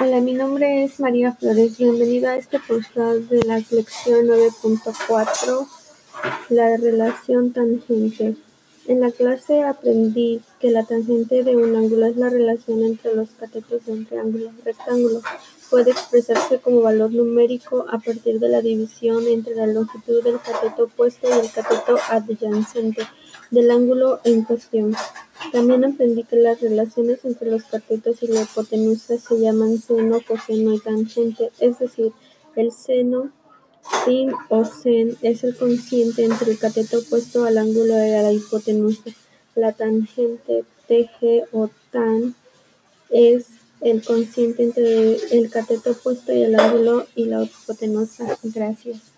Hola, mi nombre es María Flores. Bienvenida a este postgrado de la lección 9.4, la relación tangente. En la clase aprendí que la tangente de un ángulo es la relación entre los catetos de un triángulo rectángulo. Puede expresarse como valor numérico a partir de la división entre la longitud del cateto opuesto y el cateto adyacente del ángulo en cuestión. También aprendí que las relaciones entre los catetos y la hipotenusa se llaman seno, coseno y tangente, es decir, el seno sin o sen es el cociente entre el cateto opuesto al ángulo de la hipotenusa. La tangente TG o tan es el cociente entre el cateto opuesto y el ángulo y la hipotenusa. Gracias.